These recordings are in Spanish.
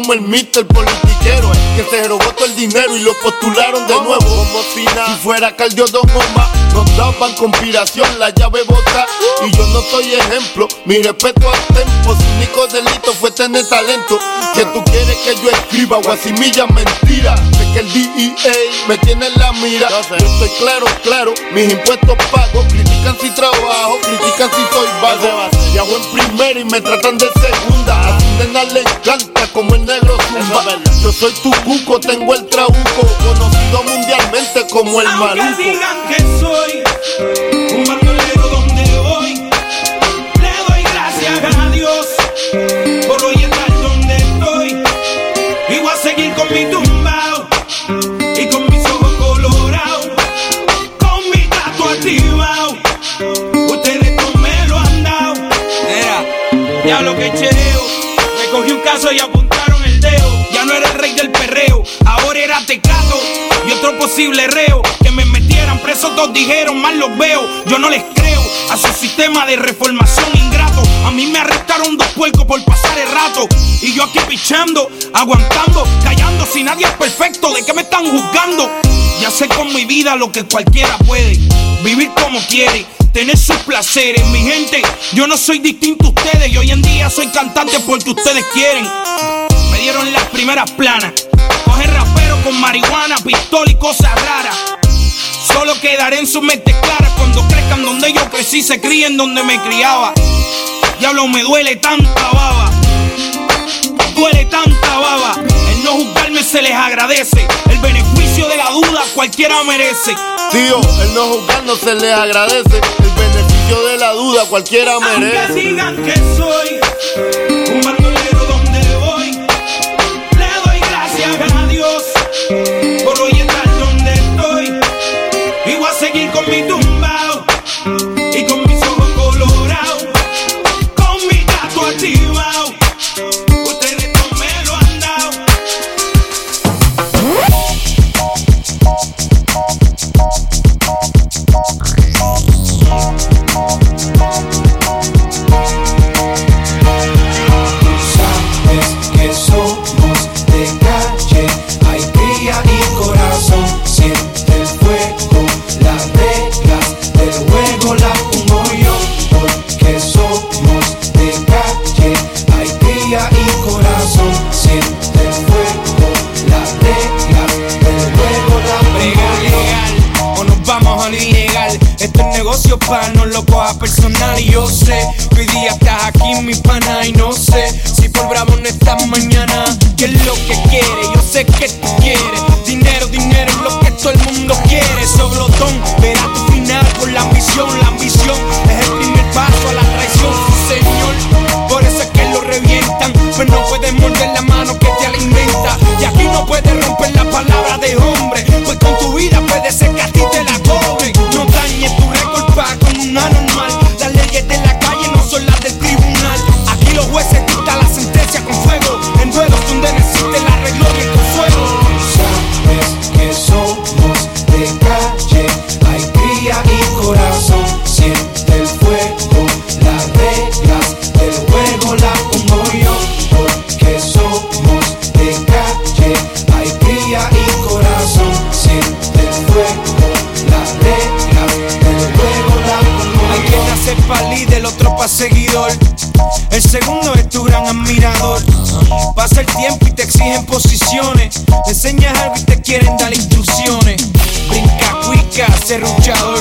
como el mister politiquero. Que se robó todo el dinero y lo postularon de nuevo. Como si Si fuera Cardio Don Omar, nos daban conspiración, la llave bota. Y yo no soy ejemplo. Mi respeto al tempo. Su único delito fue tener talento. Que tú quieres que yo escriba guasimilla mentira. Sé que el DEA me tiene en la mira. Yo estoy claro, claro. Mis impuestos pago. Critican si trabajo, critican si soy vago. Viajo en primera y me tratan de segunda. A Sindena le encanta como el negro zumba. Yo soy tu cuco, tengo el trabuco. Conocido mundialmente como el Aunque maluco. digan que soy un bandolero donde voy, le doy gracias a Dios por hoy estar donde estoy. Y voy a seguir con mi tumbao y con mis ojos colorados, con mi gato activado. Ustedes no me lo han dado. Era, diablo que chereo. Y apuntaron el dedo. Ya no era el rey del perreo, ahora era tecato y otro posible reo. Que me metieran preso, todos dijeron, mal los veo. Yo no les creo a su sistema de reformación ingrato. A mí me arrestaron dos puercos por pasar el rato. Y yo aquí pichando, aguantando, callando. Si nadie es perfecto, ¿de qué me están juzgando? Ya sé con mi vida lo que cualquiera puede. Vivir como quiere tener sus placeres. Mi gente, yo no soy distinto a ustedes y hoy en día soy cantante porque ustedes quieren. Me dieron las primeras planas. Coger rapero con marihuana, pistola y cosas raras. Solo quedaré en su mente clara cuando crezcan donde yo crecí, se críen donde me criaba. Diablo, me duele tanta baba. Duele tanta baba. El no juzgarme se les agradece. El beneficio de la duda cualquiera merece. Tío, el no juzgando se les agradece. El beneficio de la duda cualquiera Aunque merece. digan que soy personal. Y yo sé que hoy día estás aquí, mi pana, y no sé si por bravo no estás mañana. ¿Qué es lo que quiere? Yo sé que tú quieres. Dinero, dinero es lo que todo el mundo quiere. Soblotón, verá tu final por la ambición. La ambición es el primer paso a la traición, señor. Por eso es que lo revientan. Pues no puedes morder la segundo es tu gran admirador. Pasa el tiempo y te exigen posiciones. Te enseñas algo y te quieren dar instrucciones. Brinca, cuica, serruchador.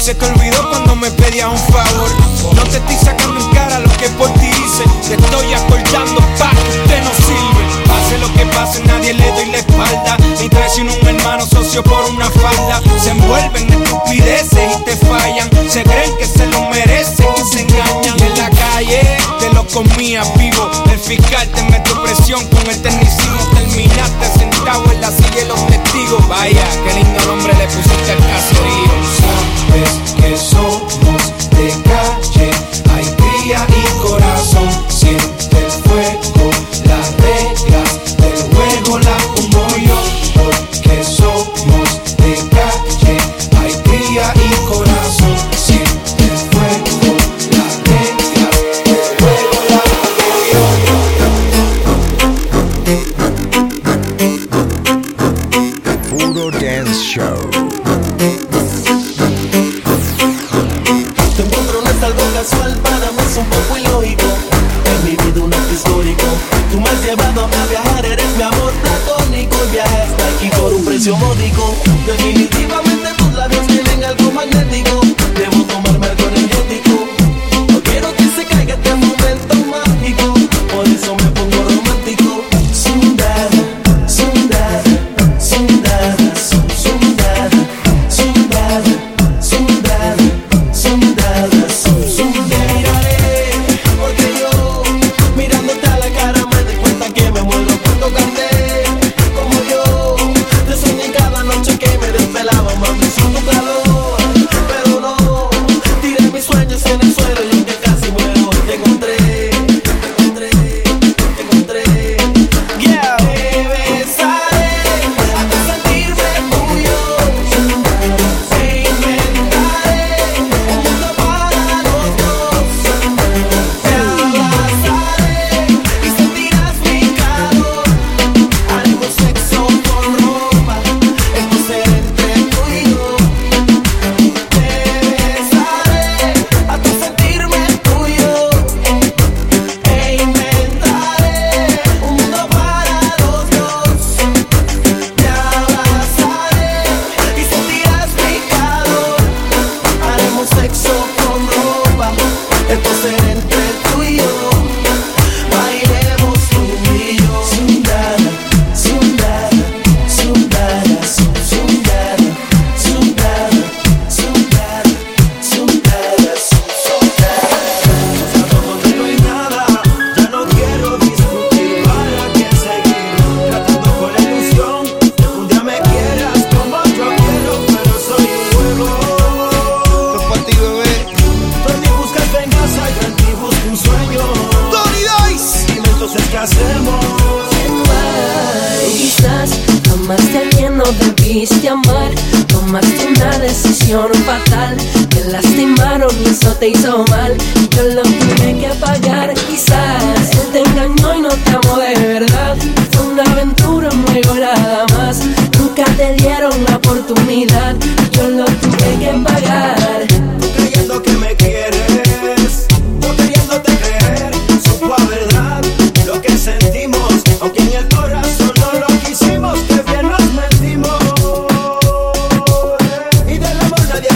Se te olvidó cuando me pedías un favor. No te estoy sacando en cara lo que por ti hice. Te estoy acordando pa' que usted no sirve. Pase lo que pase, nadie le doy la espalda. Ni traiciona un hermano socio por una falda. Se envuelven en estupideces y te fallan. Se creen que comías vivo. El fiscal te metió presión con el tecnicismo. Terminaste sentado en la silla de los testigos. Vaya, qué lindo nombre le pusiste al caserío. Sabes que somos de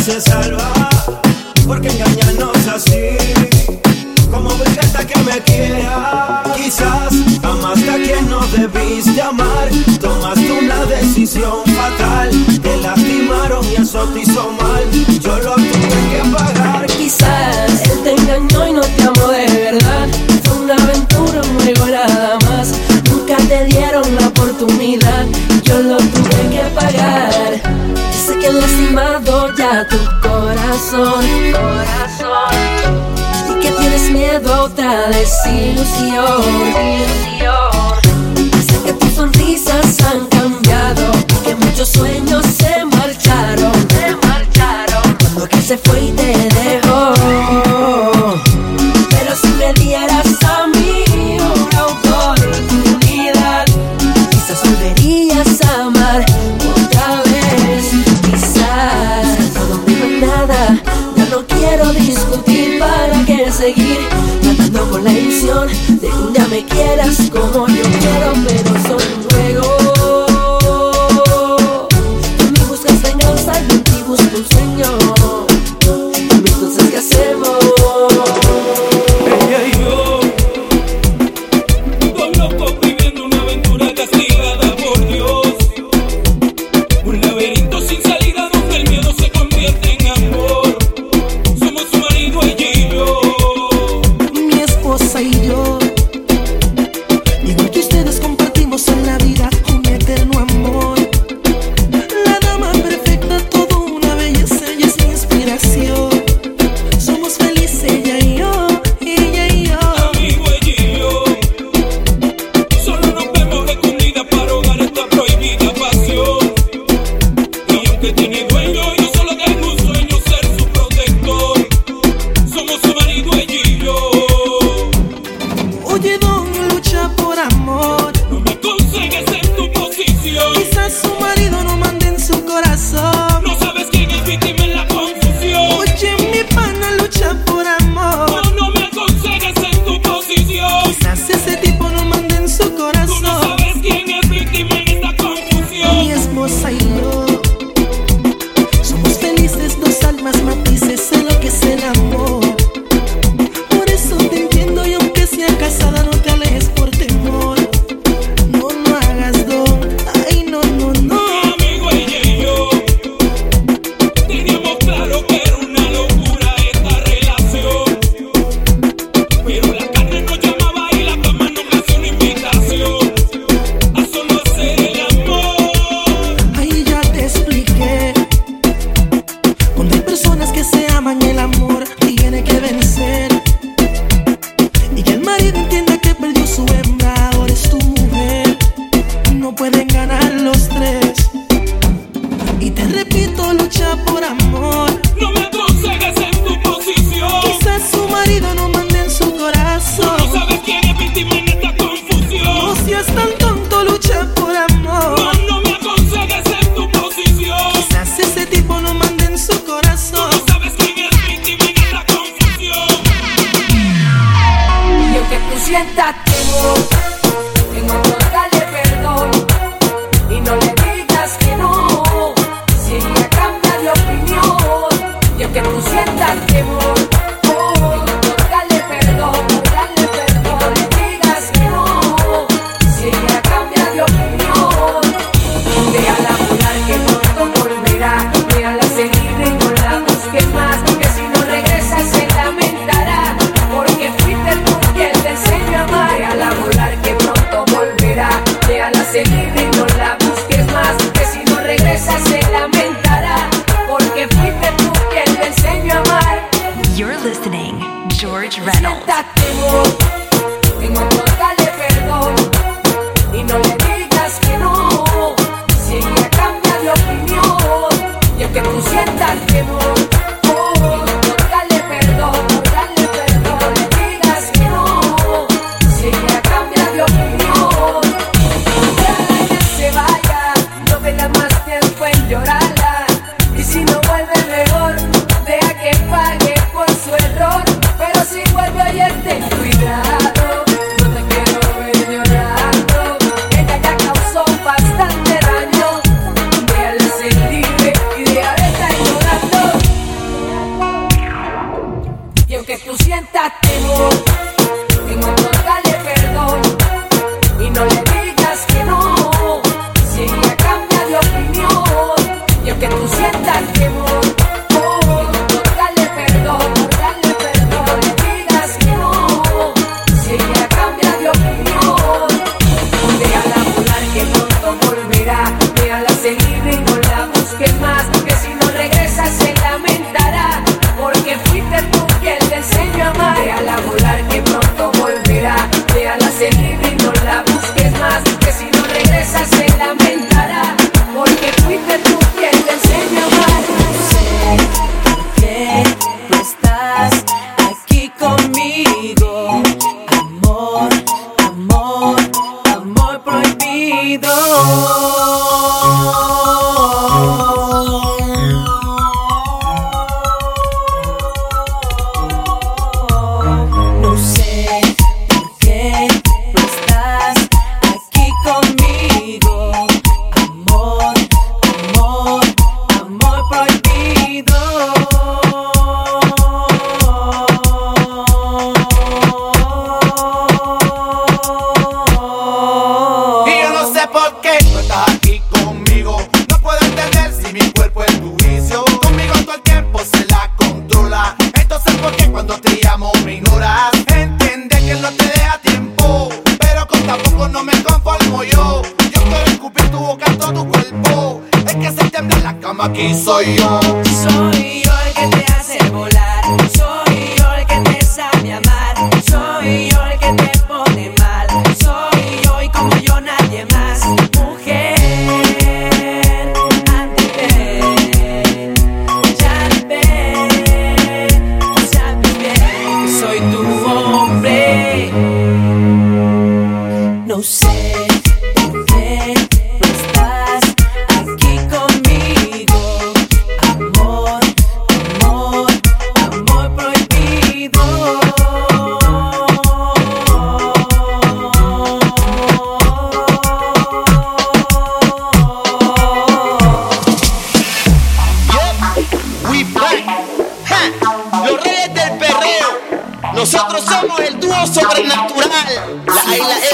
se salva, porque engañarnos así, como hasta que me quiera. Quizás amaste a quien no debiste amar, tomaste una decisión fatal, te lastimaron y eso te hizo mal, yo lo tuve que pagar. Quizás tu corazón, corazón. Y que tienes miedo a otra desilusión. Sé que tus sonrisas han cambiado, que muchos sueños se marcharon, se marcharon. Cuando que se fue y te dejó. como yo quiero, pero soy un me busco un sueño.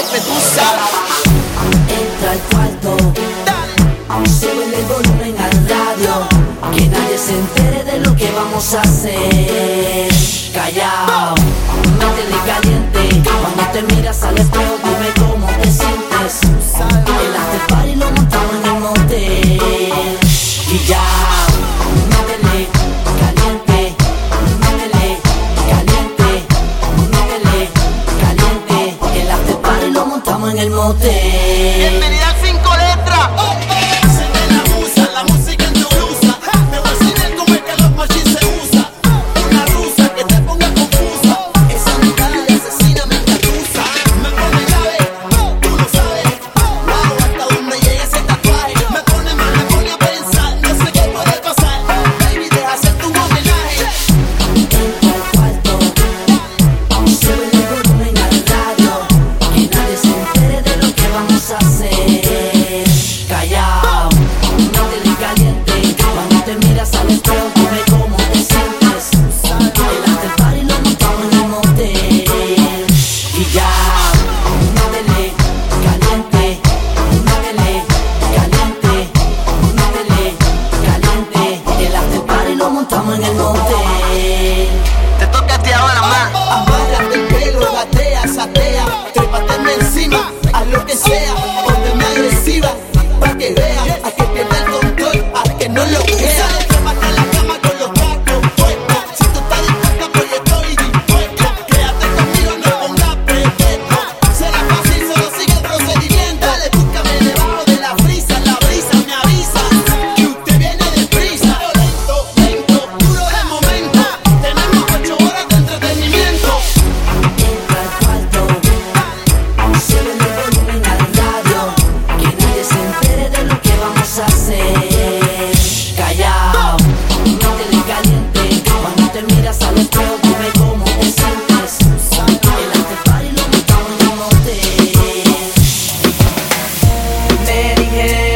siempre tú. Entra al cuarto, Dale. sube el volumen al radio, que nadie se entere de lo que vamos a hacer. Callao, métele caliente, cuando te miras al espejo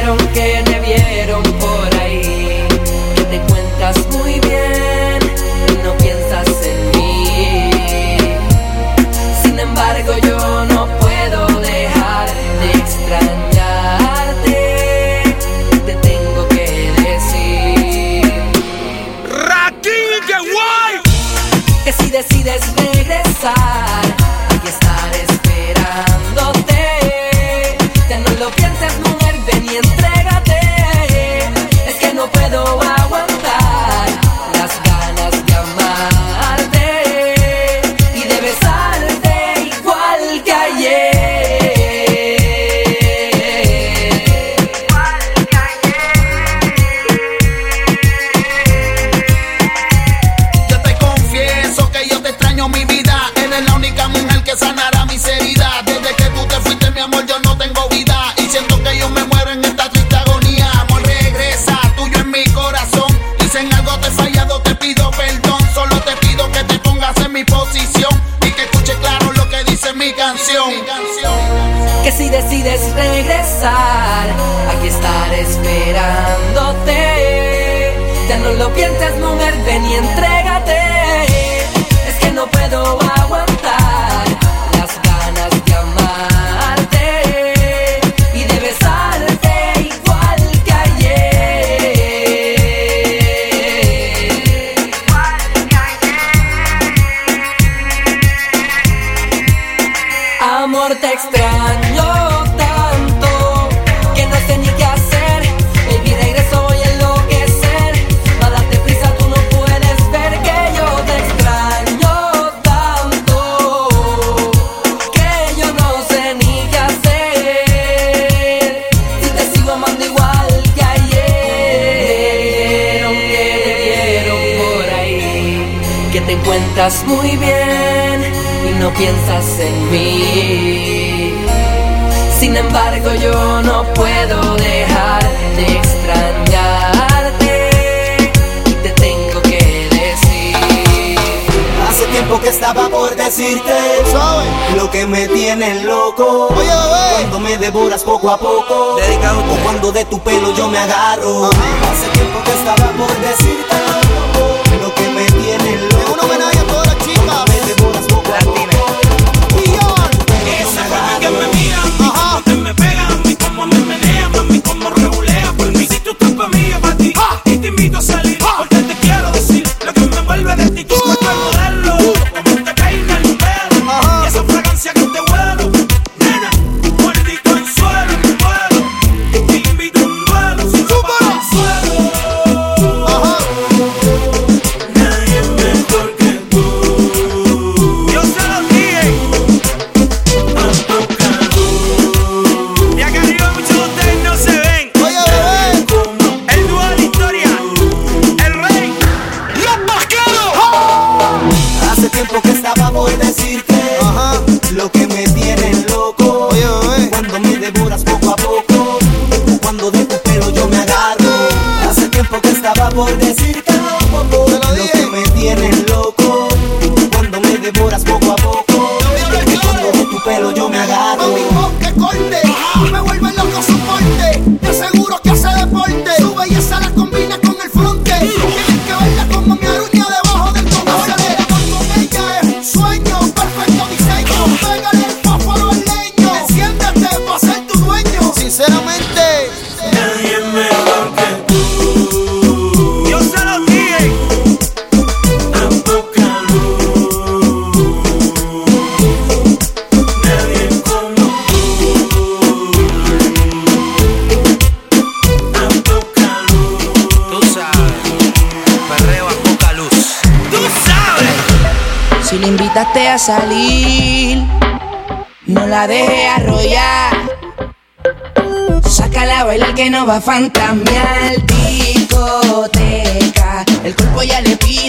dijeron que regresar. Aquí estaré esperándote. Ya no lo pienses, mujer, ven y entrégate. Es que no puedo aguantar. tratas muy bien y no piensas en mí. Sin embargo, yo no puedo dejar de extrañarte y te tengo que decir. Hace tiempo que estaba por decirte ¿Sabe? lo que me tiene loco. Oye. Cuando me devoras poco a poco, Dedicado. o cuando de tu pelo yo me agarro. Hace tiempo que estaba por decirte lo que me tiene loco. salir. No la deje arrollar. Sácala a bailar que no va a fantasmear. Discoteca, el cuerpo ya le pide.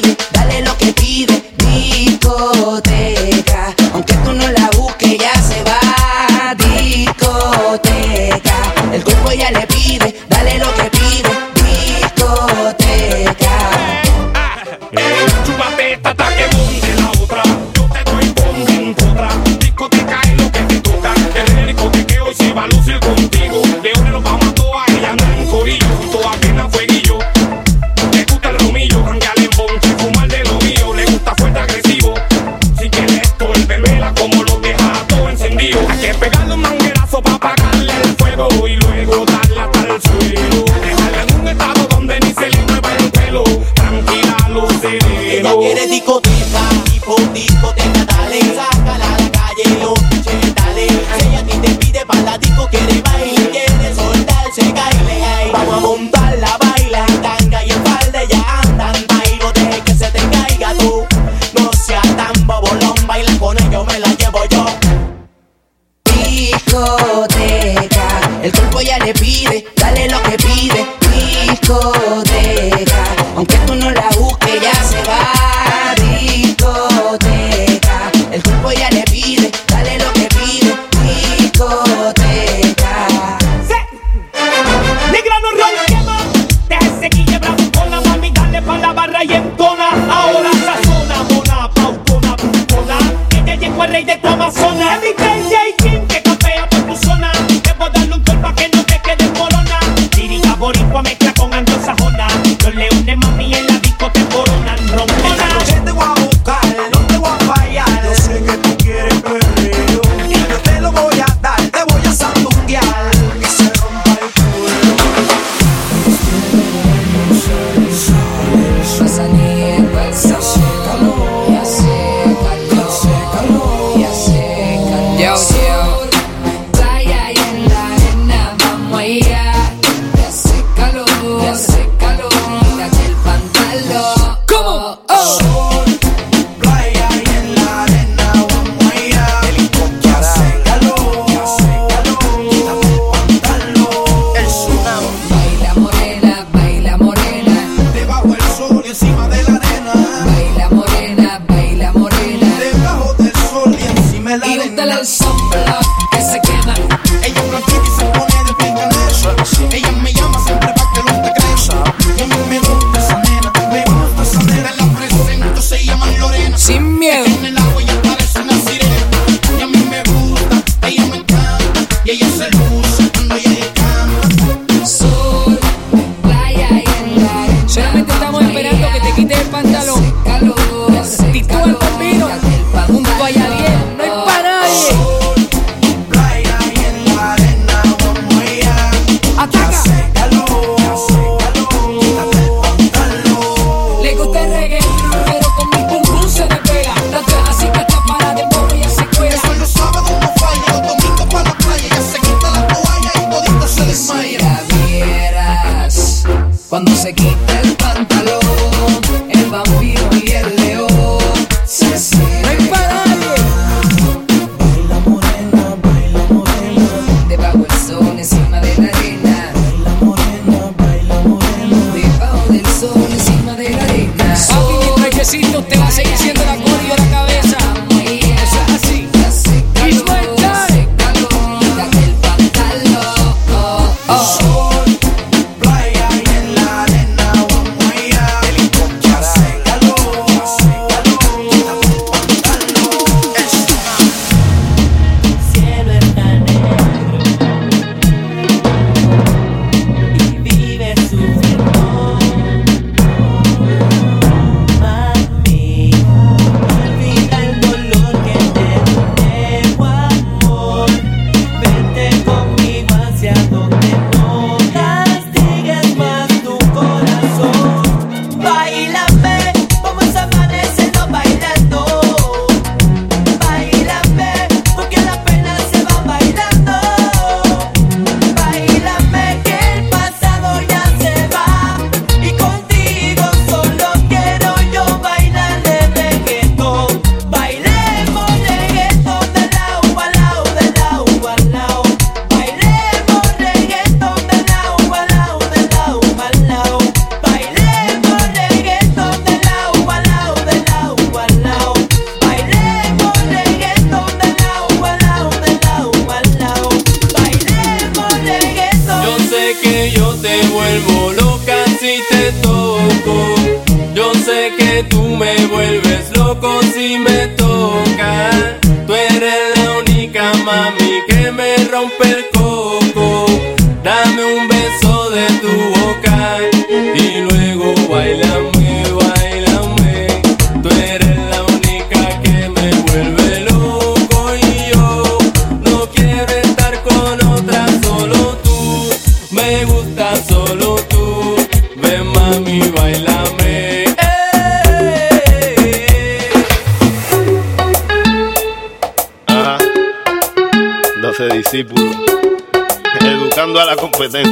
Within.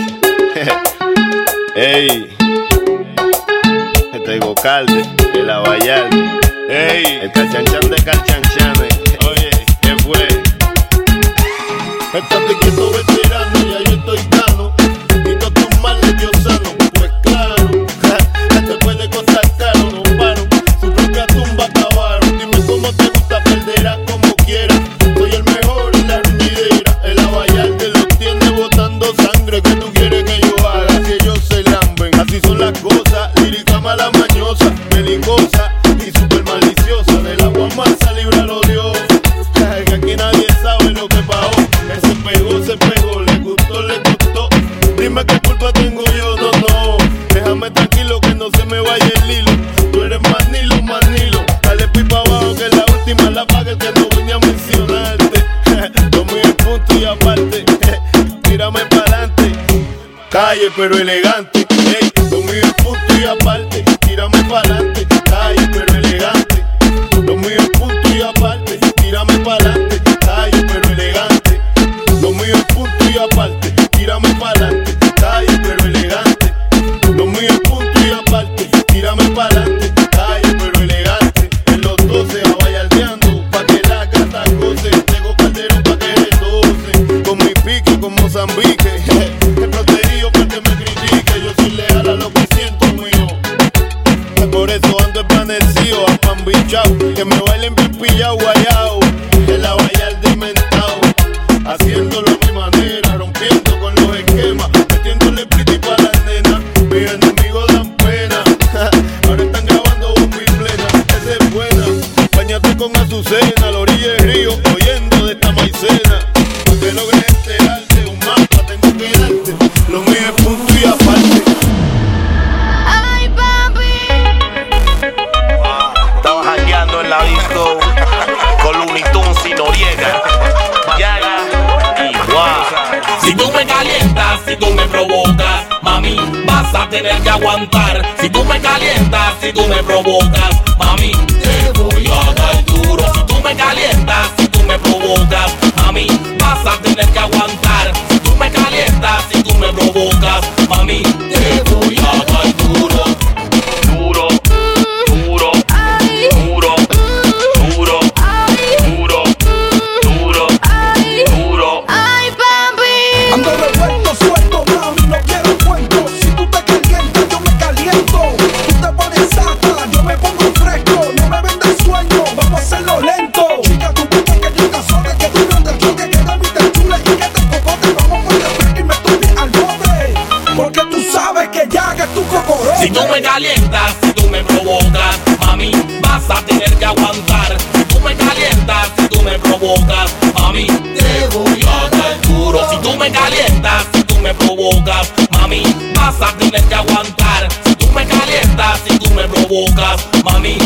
pero elegante. azucena, a la orilla del río, oyendo de esta maicena. Para que logres enterarte, un mapa tengo que darte. Lo mío es punto y aparte. Ay, papi. Ah, estaba hackeando en la disco con Looney Tunes y Noriega. Llaga y. Si tú me calientas, si tú me provocas, mami, vas a tener que aguantar. Si tú me calientas, si tú me provocas, mami calientas, si tú me provocas, a mí vas a tener que aguantar. Si tú me calientas, si tú me provocas, mami, más tienes que aguantar. Si tú me calientas, si tú me provocas, mami,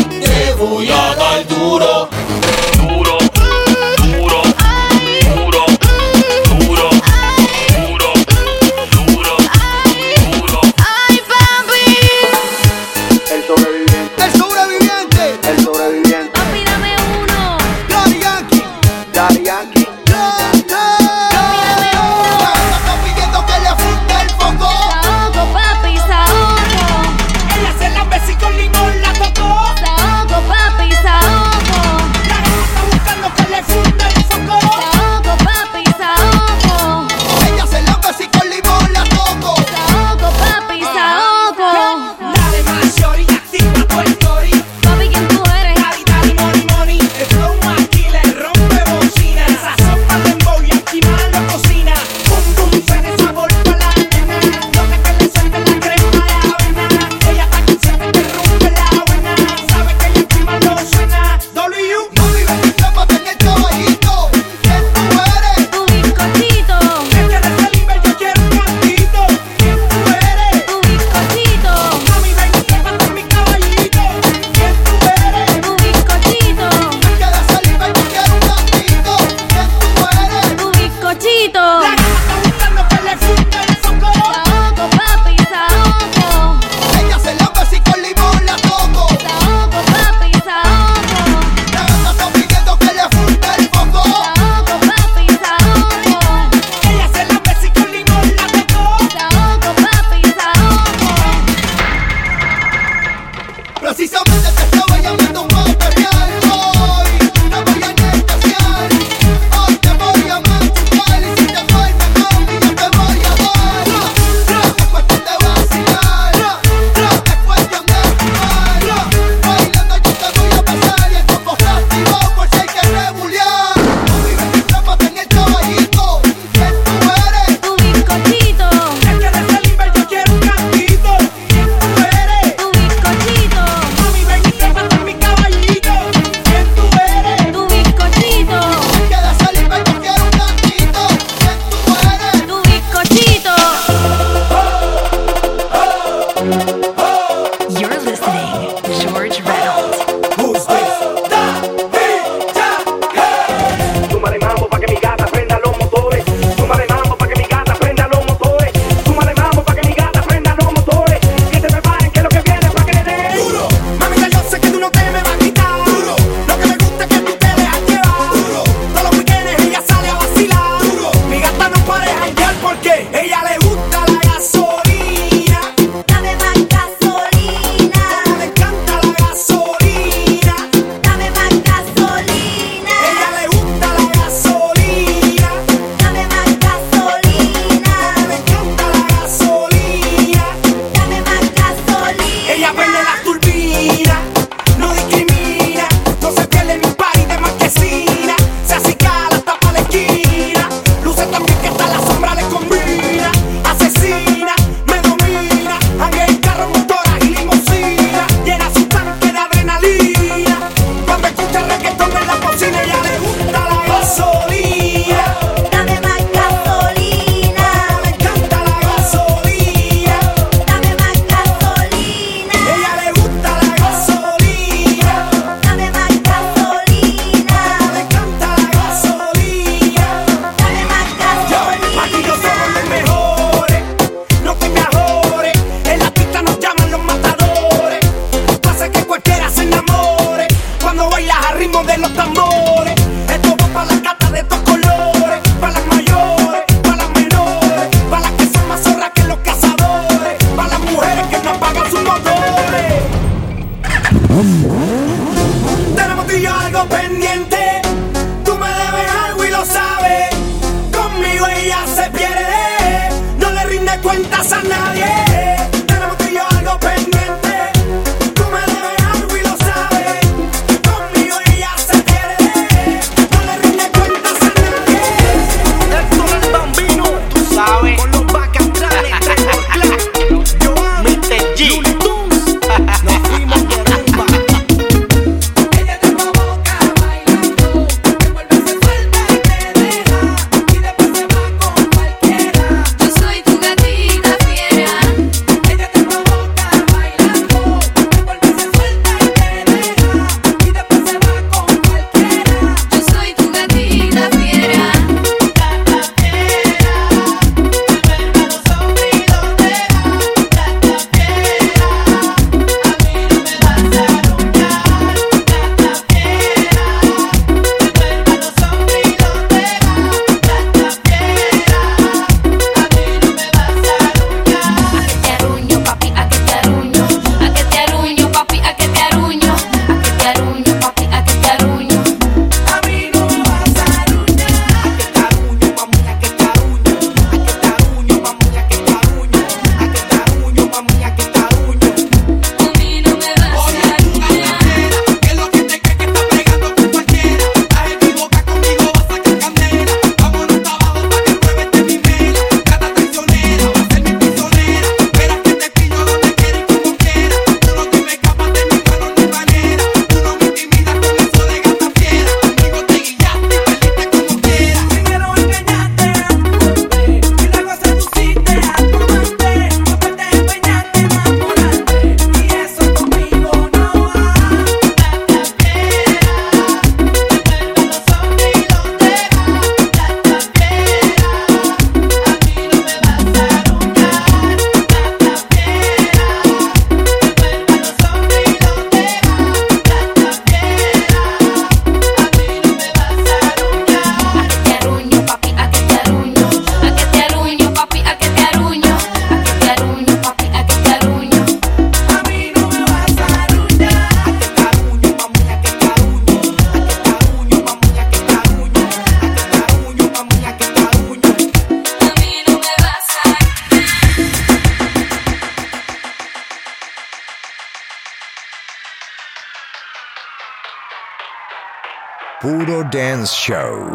Show.